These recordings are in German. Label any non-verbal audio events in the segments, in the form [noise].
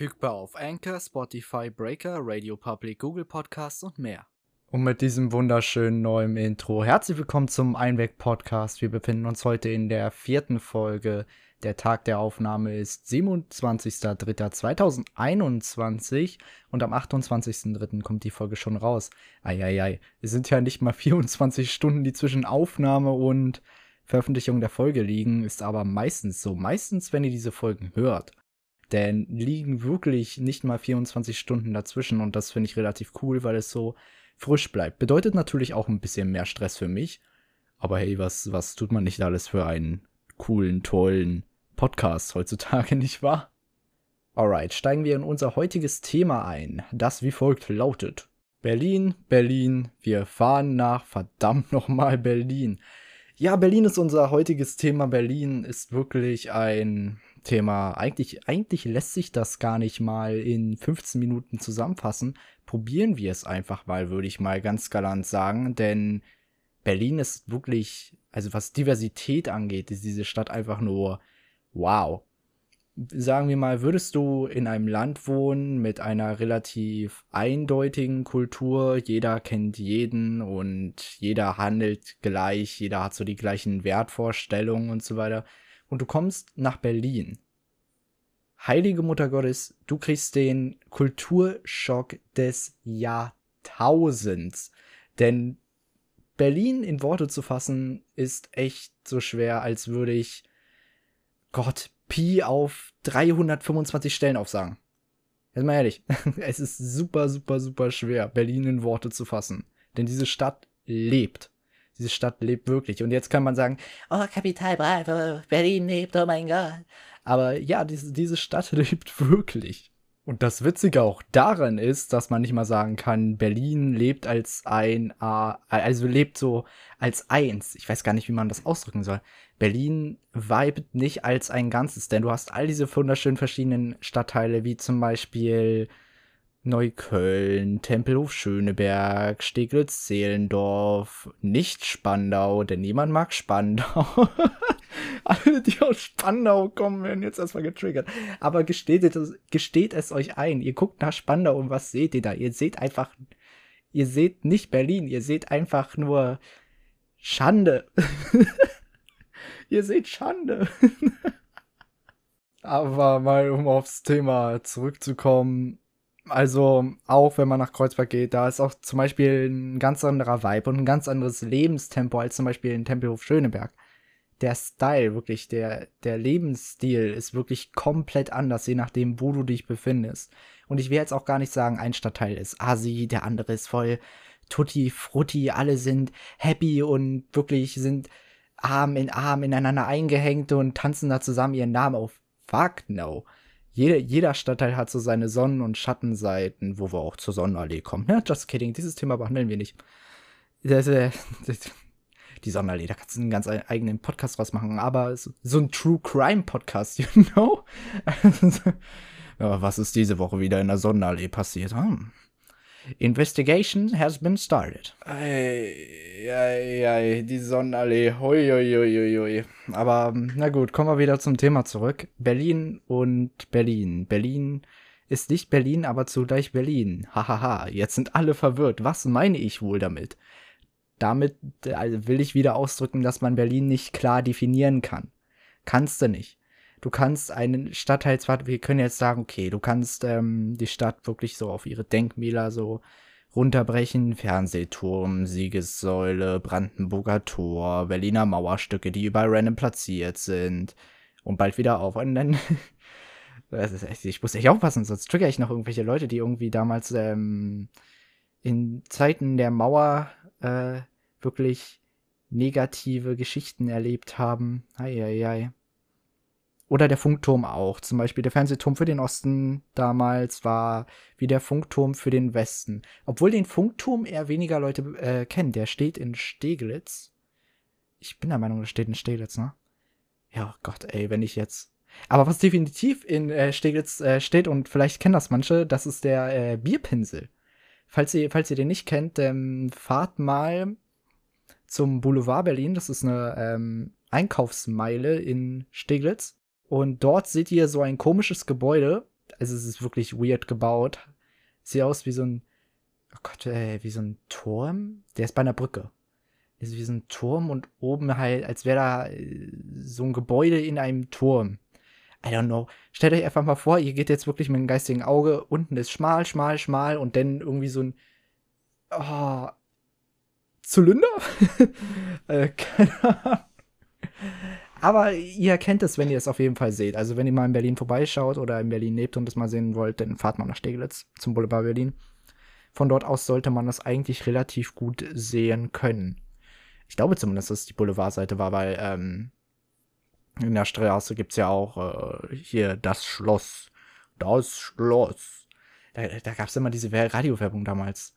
Verfügbar auf Anchor, Spotify, Breaker, Radio Public, Google Podcasts und mehr. Und mit diesem wunderschönen neuen Intro herzlich willkommen zum Einweg Podcast. Wir befinden uns heute in der vierten Folge. Der Tag der Aufnahme ist 27.03.2021 und am 28.03. kommt die Folge schon raus. Eieiei, es sind ja nicht mal [laughs] 24 Stunden, die zwischen Aufnahme und Veröffentlichung der Folge liegen, ist aber meistens so. Meistens, wenn ihr diese Folgen hört. Denn liegen wirklich nicht mal 24 Stunden dazwischen und das finde ich relativ cool, weil es so frisch bleibt. Bedeutet natürlich auch ein bisschen mehr Stress für mich. Aber hey, was, was tut man nicht alles für einen coolen, tollen Podcast heutzutage, [laughs] nicht wahr? Alright, steigen wir in unser heutiges Thema ein, das wie folgt lautet. Berlin, Berlin, wir fahren nach verdammt nochmal Berlin. Ja, Berlin ist unser heutiges Thema. Berlin ist wirklich ein Thema. Eigentlich, eigentlich lässt sich das gar nicht mal in 15 Minuten zusammenfassen. Probieren wir es einfach mal, würde ich mal ganz galant sagen. Denn Berlin ist wirklich, also was Diversität angeht, ist diese Stadt einfach nur wow sagen wir mal, würdest du in einem Land wohnen mit einer relativ eindeutigen Kultur, jeder kennt jeden und jeder handelt gleich, jeder hat so die gleichen Wertvorstellungen und so weiter, und du kommst nach Berlin. Heilige Mutter Gottes, du kriegst den Kulturschock des Jahrtausends. Denn Berlin in Worte zu fassen, ist echt so schwer, als würde ich Gott, Pi auf 325 Stellen aufsagen. Jetzt mal ehrlich, [laughs] es ist super, super, super schwer, Berlin in Worte zu fassen. Denn diese Stadt lebt. Diese Stadt lebt wirklich. Und jetzt kann man sagen, oh, Kapital Bravo, Berlin lebt, oh mein Gott. Aber ja, diese, diese Stadt [laughs] lebt wirklich. Und das Witzige auch daran ist, dass man nicht mal sagen kann, Berlin lebt als ein, also lebt so als eins. Ich weiß gar nicht, wie man das ausdrücken soll. Berlin vibet nicht als ein Ganzes, denn du hast all diese wunderschönen verschiedenen Stadtteile, wie zum Beispiel Neukölln, Tempelhof Schöneberg, Steglitz-Zehlendorf, nicht Spandau, denn niemand mag Spandau. [laughs] Alle, die aus Spandau kommen, werden jetzt erstmal getriggert. Aber gesteht es, gesteht es euch ein. Ihr guckt nach Spandau und was seht ihr da? Ihr seht einfach, ihr seht nicht Berlin, ihr seht einfach nur Schande. [laughs] ihr seht Schande. [laughs] Aber mal um aufs Thema zurückzukommen, also auch wenn man nach Kreuzberg geht, da ist auch zum Beispiel ein ganz anderer Vibe und ein ganz anderes Lebenstempo als zum Beispiel in Tempelhof Schöneberg. Der Style, wirklich, der, der Lebensstil ist wirklich komplett anders, je nachdem, wo du dich befindest. Und ich will jetzt auch gar nicht sagen, ein Stadtteil ist Asi, der andere ist voll tutti frutti, alle sind happy und wirklich sind Arm in Arm ineinander eingehängt und tanzen da zusammen ihren Namen auf. Fuck no jeder, jeder Stadtteil hat so seine Sonnen- und Schattenseiten, wo wir auch zur Sonnenallee kommen. Ne? Just kidding, dieses Thema behandeln wir nicht. Das, äh, die Sonnenallee, da kannst du einen ganz eigenen Podcast draus machen, aber so, ein True Crime Podcast, [laughs] you know? ja, was ist diese Woche wieder in der Sonnenallee passiert? Hm. Investigation has been started. Ei, ei, ei, die Sonnenallee. Hui, hui, hui, hui. Aber na gut, kommen wir wieder zum Thema zurück. Berlin und Berlin. Berlin ist nicht Berlin, aber zugleich Berlin. Hahaha, jetzt sind alle verwirrt. Was meine ich wohl damit? Damit also will ich wieder ausdrücken, dass man Berlin nicht klar definieren kann. Kannst du nicht du kannst einen Stadtteil zwar, wir können jetzt sagen, okay, du kannst ähm, die Stadt wirklich so auf ihre Denkmäler so runterbrechen. Fernsehturm, Siegessäule, Brandenburger Tor, Berliner Mauerstücke, die überall random platziert sind und bald wieder auf. Und dann, [laughs] echt, ich muss echt aufpassen, sonst trigger ich noch irgendwelche Leute, die irgendwie damals ähm, in Zeiten der Mauer äh, wirklich negative Geschichten erlebt haben. Eieiei. Ei, ei. Oder der Funkturm auch. Zum Beispiel der Fernsehturm für den Osten damals war wie der Funkturm für den Westen. Obwohl den Funkturm eher weniger Leute äh, kennen. Der steht in Steglitz. Ich bin der Meinung, der steht in Steglitz, ne? Ja, Gott, ey, wenn ich jetzt. Aber was definitiv in äh, Steglitz äh, steht, und vielleicht kennen das manche, das ist der äh, Bierpinsel. Falls ihr, falls ihr den nicht kennt, ähm, fahrt mal zum Boulevard Berlin. Das ist eine ähm, Einkaufsmeile in Steglitz. Und dort seht ihr so ein komisches Gebäude. also es ist wirklich weird gebaut. Sieht aus wie so ein, oh Gott, ey, wie so ein Turm. Der ist bei einer Brücke. Ist wie so ein Turm und oben halt, als wäre da äh, so ein Gebäude in einem Turm. I don't know. Stellt euch einfach mal vor, ihr geht jetzt wirklich mit dem geistigen Auge, unten ist schmal, schmal, schmal und dann irgendwie so ein oh, Zylinder? [laughs] äh, keine Ahnung. Aber ihr kennt es, wenn ihr es auf jeden Fall seht. Also wenn ihr mal in Berlin vorbeischaut oder in Berlin lebt und es mal sehen wollt, dann fahrt mal nach Steglitz zum Boulevard Berlin. Von dort aus sollte man das eigentlich relativ gut sehen können. Ich glaube zumindest, dass es die Boulevardseite war, weil ähm, in der Straße gibt es ja auch äh, hier das Schloss. Das Schloss. Da, da gab es immer diese Radiowerbung damals.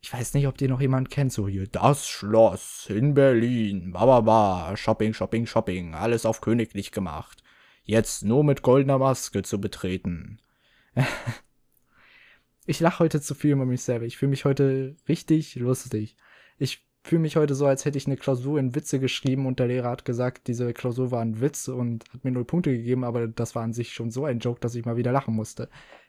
Ich weiß nicht, ob die noch jemand kennt, so hier. Das Schloss in Berlin. Bababa. Shopping, Shopping, Shopping. Alles auf königlich gemacht. Jetzt nur mit goldener Maske zu betreten. [laughs] ich lache heute zu viel über mich selber. Ich fühle mich heute richtig lustig. Ich fühle mich heute so, als hätte ich eine Klausur in Witze geschrieben und der Lehrer hat gesagt, diese Klausur war ein Witz und hat mir null Punkte gegeben, aber das war an sich schon so ein Joke, dass ich mal wieder lachen musste.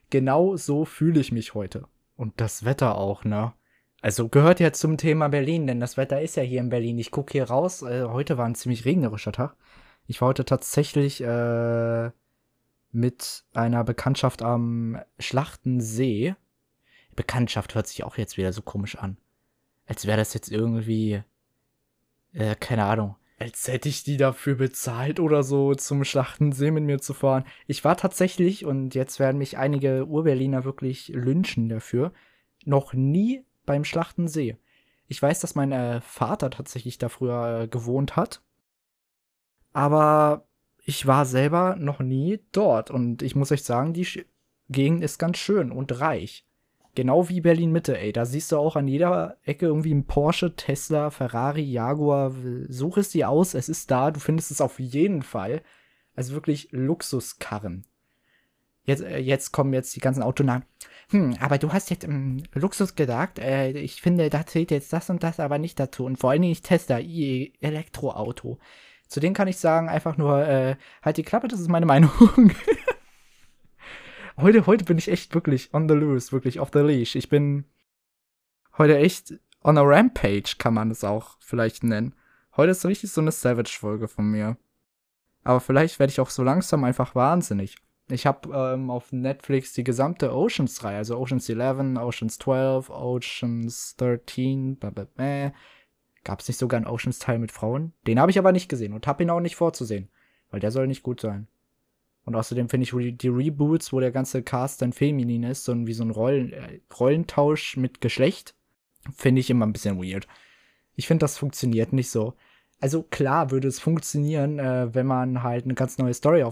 Genau so fühle ich mich heute. Und das Wetter auch, ne? Also gehört ja zum Thema Berlin, denn das Wetter ist ja hier in Berlin. Ich gucke hier raus. Äh, heute war ein ziemlich regnerischer Tag. Ich war heute tatsächlich äh, mit einer Bekanntschaft am Schlachtensee. Bekanntschaft hört sich auch jetzt wieder so komisch an als wäre das jetzt irgendwie, äh, keine Ahnung, als hätte ich die dafür bezahlt oder so, zum Schlachtensee mit mir zu fahren. Ich war tatsächlich, und jetzt werden mich einige Urberliner wirklich lynchen dafür, noch nie beim Schlachtensee. Ich weiß, dass mein äh, Vater tatsächlich da früher äh, gewohnt hat. Aber ich war selber noch nie dort. Und ich muss euch sagen, die Gegend ist ganz schön und reich. Genau wie Berlin Mitte, ey. Da siehst du auch an jeder Ecke irgendwie ein Porsche, Tesla, Ferrari, Jaguar. Such es dir aus, es ist da. Du findest es auf jeden Fall. Also wirklich Luxuskarren. Jetzt, äh, jetzt kommen jetzt die ganzen Autonamen. Hm, aber du hast jetzt ähm, Luxus gesagt. Äh, ich finde, da zählt jetzt das und das aber nicht dazu. Und vor allen Dingen nicht Tesla, IE, Elektroauto. Zu denen kann ich sagen, einfach nur, äh, halt die Klappe, das ist meine Meinung. [laughs] heute, heute bin ich echt wirklich on the loose, wirklich off the leash. Ich bin heute echt on a rampage, kann man es auch vielleicht nennen. Heute ist richtig so eine Savage-Folge von mir. Aber vielleicht werde ich auch so langsam einfach wahnsinnig. Ich habe ähm, auf Netflix die gesamte Oceans-Reihe, also Oceans 11, Oceans 12, Oceans 13, Gab es nicht sogar einen Oceans-Teil mit Frauen? Den habe ich aber nicht gesehen und habe ihn auch nicht vorzusehen, weil der soll nicht gut sein. Und außerdem finde ich die Reboots, wo der ganze Cast dann feminin ist, so wie so ein Rollen, äh, Rollentausch mit Geschlecht, finde ich immer ein bisschen weird. Ich finde, das funktioniert nicht so. Also klar würde es funktionieren, äh, wenn man halt eine ganz neue Story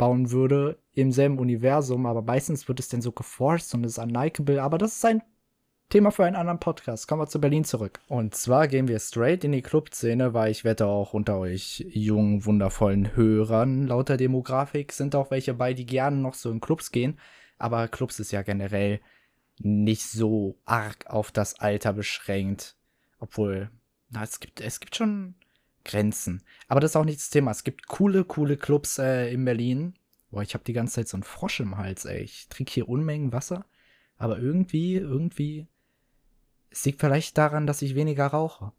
aufbauen würde im selben Universum, aber meistens wird es dann so geforced und ist unlikable, aber das ist ein Thema für einen anderen Podcast. Kommen wir zu Berlin zurück. Und zwar gehen wir straight in die Clubszene, weil ich wette auch unter euch jungen, wundervollen Hörern lauter Demografik sind auch welche bei, die gerne noch so in Clubs gehen. Aber Clubs ist ja generell nicht so arg auf das Alter beschränkt. Obwohl, na, es gibt, es gibt schon Grenzen. Aber das ist auch nicht das Thema. Es gibt coole, coole Clubs äh, in Berlin. Boah, ich habe die ganze Zeit so einen Frosch im Hals, ey. Ich trinke hier Unmengen Wasser. Aber irgendwie, irgendwie es liegt vielleicht daran, dass ich weniger rauche.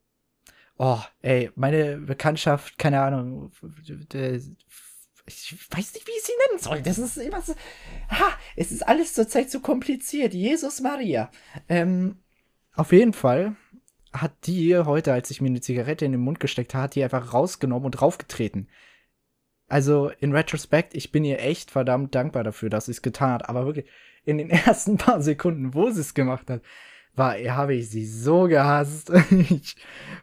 Oh, ey, meine Bekanntschaft, keine Ahnung, ich weiß nicht, wie ich sie nennen soll. Das ist immer so. Ha, es ist alles zurzeit so kompliziert. Jesus Maria. Ähm, auf jeden Fall hat die heute, als ich mir eine Zigarette in den Mund gesteckt habe, die einfach rausgenommen und draufgetreten. Also in Retrospect, ich bin ihr echt verdammt dankbar dafür, dass sie es getan hat. Aber wirklich, in den [laughs] ersten paar Sekunden, wo sie es gemacht hat, war, habe ich sie so gehasst. [laughs] ich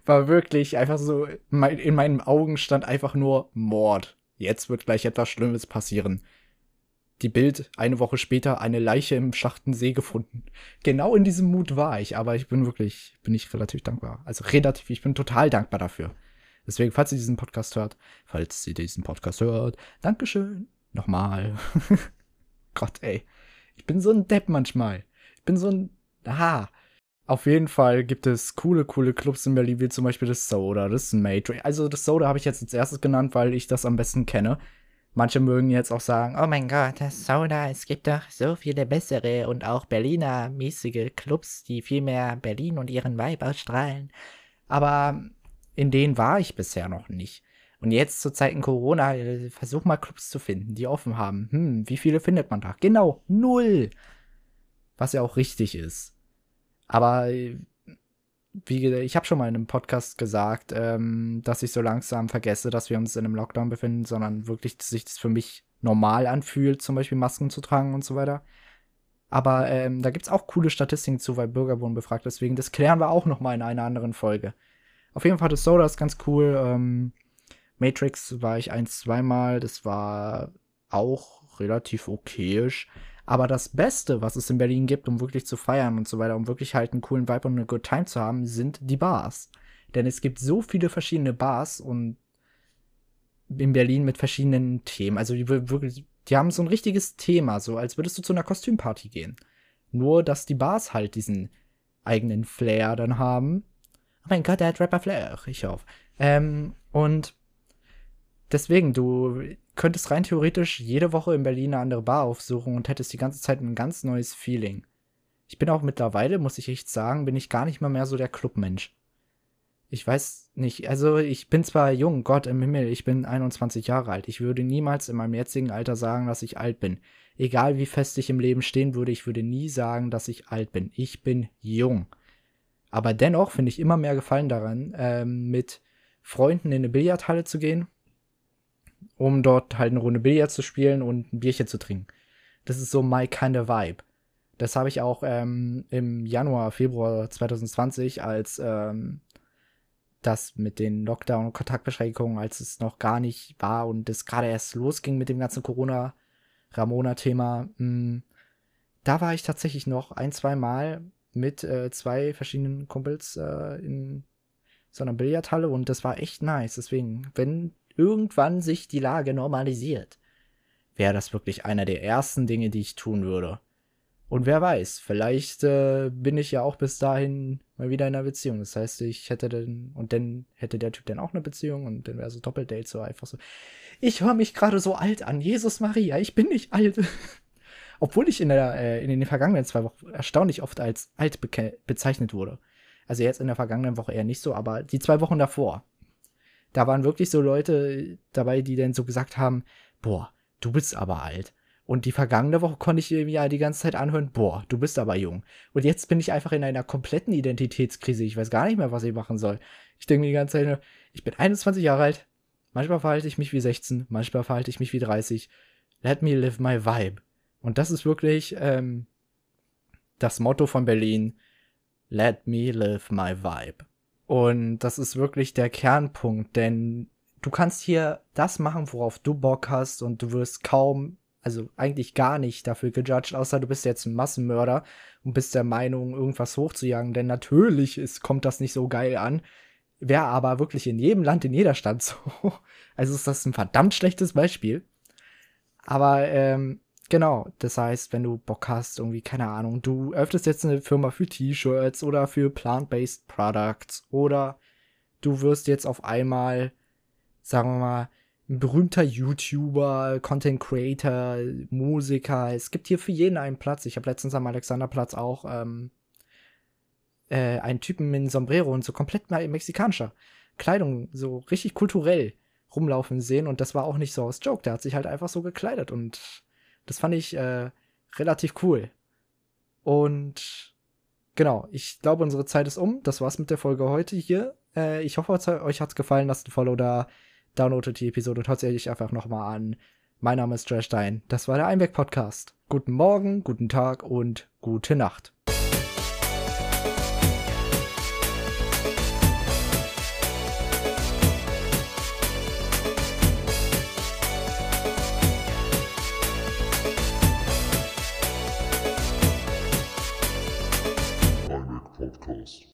war wirklich einfach so, in meinen Augen stand einfach nur Mord. Jetzt wird gleich etwas Schlimmes passieren. Die Bild, eine Woche später, eine Leiche im Schachtensee gefunden. Genau in diesem Mut war ich, aber ich bin wirklich, bin ich relativ dankbar. Also relativ, ich bin total dankbar dafür. Deswegen, falls ihr diesen Podcast hört, falls ihr diesen Podcast hört, Dankeschön. Nochmal. [laughs] Gott, ey. Ich bin so ein Depp manchmal. Ich bin so ein, aha, auf jeden Fall gibt es coole, coole Clubs in Berlin, wie zum Beispiel das Soda, das Matrix. Also das Soda habe ich jetzt als erstes genannt, weil ich das am besten kenne. Manche mögen jetzt auch sagen, oh mein Gott, das Sauna, es gibt doch so viele bessere und auch Berliner mäßige Clubs, die viel mehr Berlin und ihren Vibe ausstrahlen. Aber in denen war ich bisher noch nicht. Und jetzt zu Zeiten Corona, äh, versuch mal Clubs zu finden, die offen haben. Hm, wie viele findet man da? Genau, null. Was ja auch richtig ist. Aber äh, wie ich habe schon mal in einem Podcast gesagt, ähm, dass ich so langsam vergesse, dass wir uns in einem Lockdown befinden, sondern wirklich sich das für mich normal anfühlt, zum Beispiel Masken zu tragen und so weiter. Aber ähm, da gibt es auch coole Statistiken zu, weil Bürger wurden befragt. Deswegen, das klären wir auch noch mal in einer anderen Folge. Auf jeden Fall, das Soda ist ganz cool. Ähm, Matrix war ich ein, zweimal. Das war auch relativ okayisch. Aber das Beste, was es in Berlin gibt, um wirklich zu feiern und so weiter, um wirklich halt einen coolen Vibe und eine Good Time zu haben, sind die Bars. Denn es gibt so viele verschiedene Bars und in Berlin mit verschiedenen Themen. Also die wirklich, die haben so ein richtiges Thema, so als würdest du zu einer Kostümparty gehen. Nur, dass die Bars halt diesen eigenen Flair dann haben. Mein Gott, der hat Rapper Flair. Ich hoffe. Ähm, und deswegen, du könntest rein theoretisch jede Woche in Berlin eine andere Bar aufsuchen und hättest die ganze Zeit ein ganz neues Feeling. Ich bin auch mittlerweile, muss ich echt sagen, bin ich gar nicht mal mehr so der Clubmensch. Ich weiß nicht, also ich bin zwar jung, Gott im Himmel, ich bin 21 Jahre alt. Ich würde niemals in meinem jetzigen Alter sagen, dass ich alt bin. Egal wie fest ich im Leben stehen würde, ich würde nie sagen, dass ich alt bin. Ich bin jung. Aber dennoch finde ich immer mehr Gefallen daran, ähm, mit Freunden in eine Billardhalle zu gehen um dort halt eine Runde Billard zu spielen und ein Bierchen zu trinken. Das ist so my kind of vibe. Das habe ich auch ähm, im Januar, Februar 2020, als ähm, das mit den Lockdown- und Kontaktbeschränkungen, als es noch gar nicht war und es gerade erst losging mit dem ganzen Corona-Ramona-Thema, hm, da war ich tatsächlich noch ein, zwei Mal mit äh, zwei verschiedenen Kumpels äh, in so einer Billardhalle und das war echt nice. Deswegen, wenn irgendwann sich die Lage normalisiert, wäre das wirklich einer der ersten Dinge, die ich tun würde. Und wer weiß, vielleicht äh, bin ich ja auch bis dahin mal wieder in einer Beziehung. Das heißt, ich hätte dann, und dann hätte der Typ dann auch eine Beziehung und dann wäre so Doppeldate so einfach so. Ich höre mich gerade so alt an. Jesus Maria, ich bin nicht alt. [laughs] Obwohl ich in, der, äh, in den vergangenen zwei Wochen erstaunlich oft als alt bezeichnet wurde. Also jetzt in der vergangenen Woche eher nicht so, aber die zwei Wochen davor da waren wirklich so Leute dabei, die dann so gesagt haben, boah, du bist aber alt. Und die vergangene Woche konnte ich mir ja die ganze Zeit anhören, boah, du bist aber jung. Und jetzt bin ich einfach in einer kompletten Identitätskrise. Ich weiß gar nicht mehr, was ich machen soll. Ich denke mir die ganze Zeit nur, ich bin 21 Jahre alt. Manchmal verhalte ich mich wie 16, manchmal verhalte ich mich wie 30. Let me live my vibe. Und das ist wirklich ähm, das Motto von Berlin. Let me live my vibe. Und das ist wirklich der Kernpunkt, denn du kannst hier das machen, worauf du Bock hast und du wirst kaum, also eigentlich gar nicht dafür gejudged, außer du bist jetzt ein Massenmörder und bist der Meinung, irgendwas hochzujagen, denn natürlich ist, kommt das nicht so geil an. Wäre aber wirklich in jedem Land, in jeder Stadt [laughs] so. Also ist das ein verdammt schlechtes Beispiel. Aber ähm, Genau, das heißt, wenn du Bock hast, irgendwie, keine Ahnung, du öffnest jetzt eine Firma für T-Shirts oder für Plant-Based Products oder du wirst jetzt auf einmal, sagen wir mal, ein berühmter YouTuber, Content Creator, Musiker. Es gibt hier für jeden einen Platz. Ich habe letztens am Alexanderplatz auch ähm, äh, einen Typen mit Sombrero und so komplett mexikanischer Kleidung, so richtig kulturell rumlaufen sehen. Und das war auch nicht so aus Joke. Der hat sich halt einfach so gekleidet und das fand ich äh, relativ cool. Und genau, ich glaube, unsere Zeit ist um. Das war's mit der Folge heute hier. Äh, ich hoffe, euch hat's gefallen. Lasst ein Follow da, downloadet die Episode euch einfach nochmal an. Mein Name ist Dreschstein. Das war der Einweg Podcast. Guten Morgen, guten Tag und gute Nacht.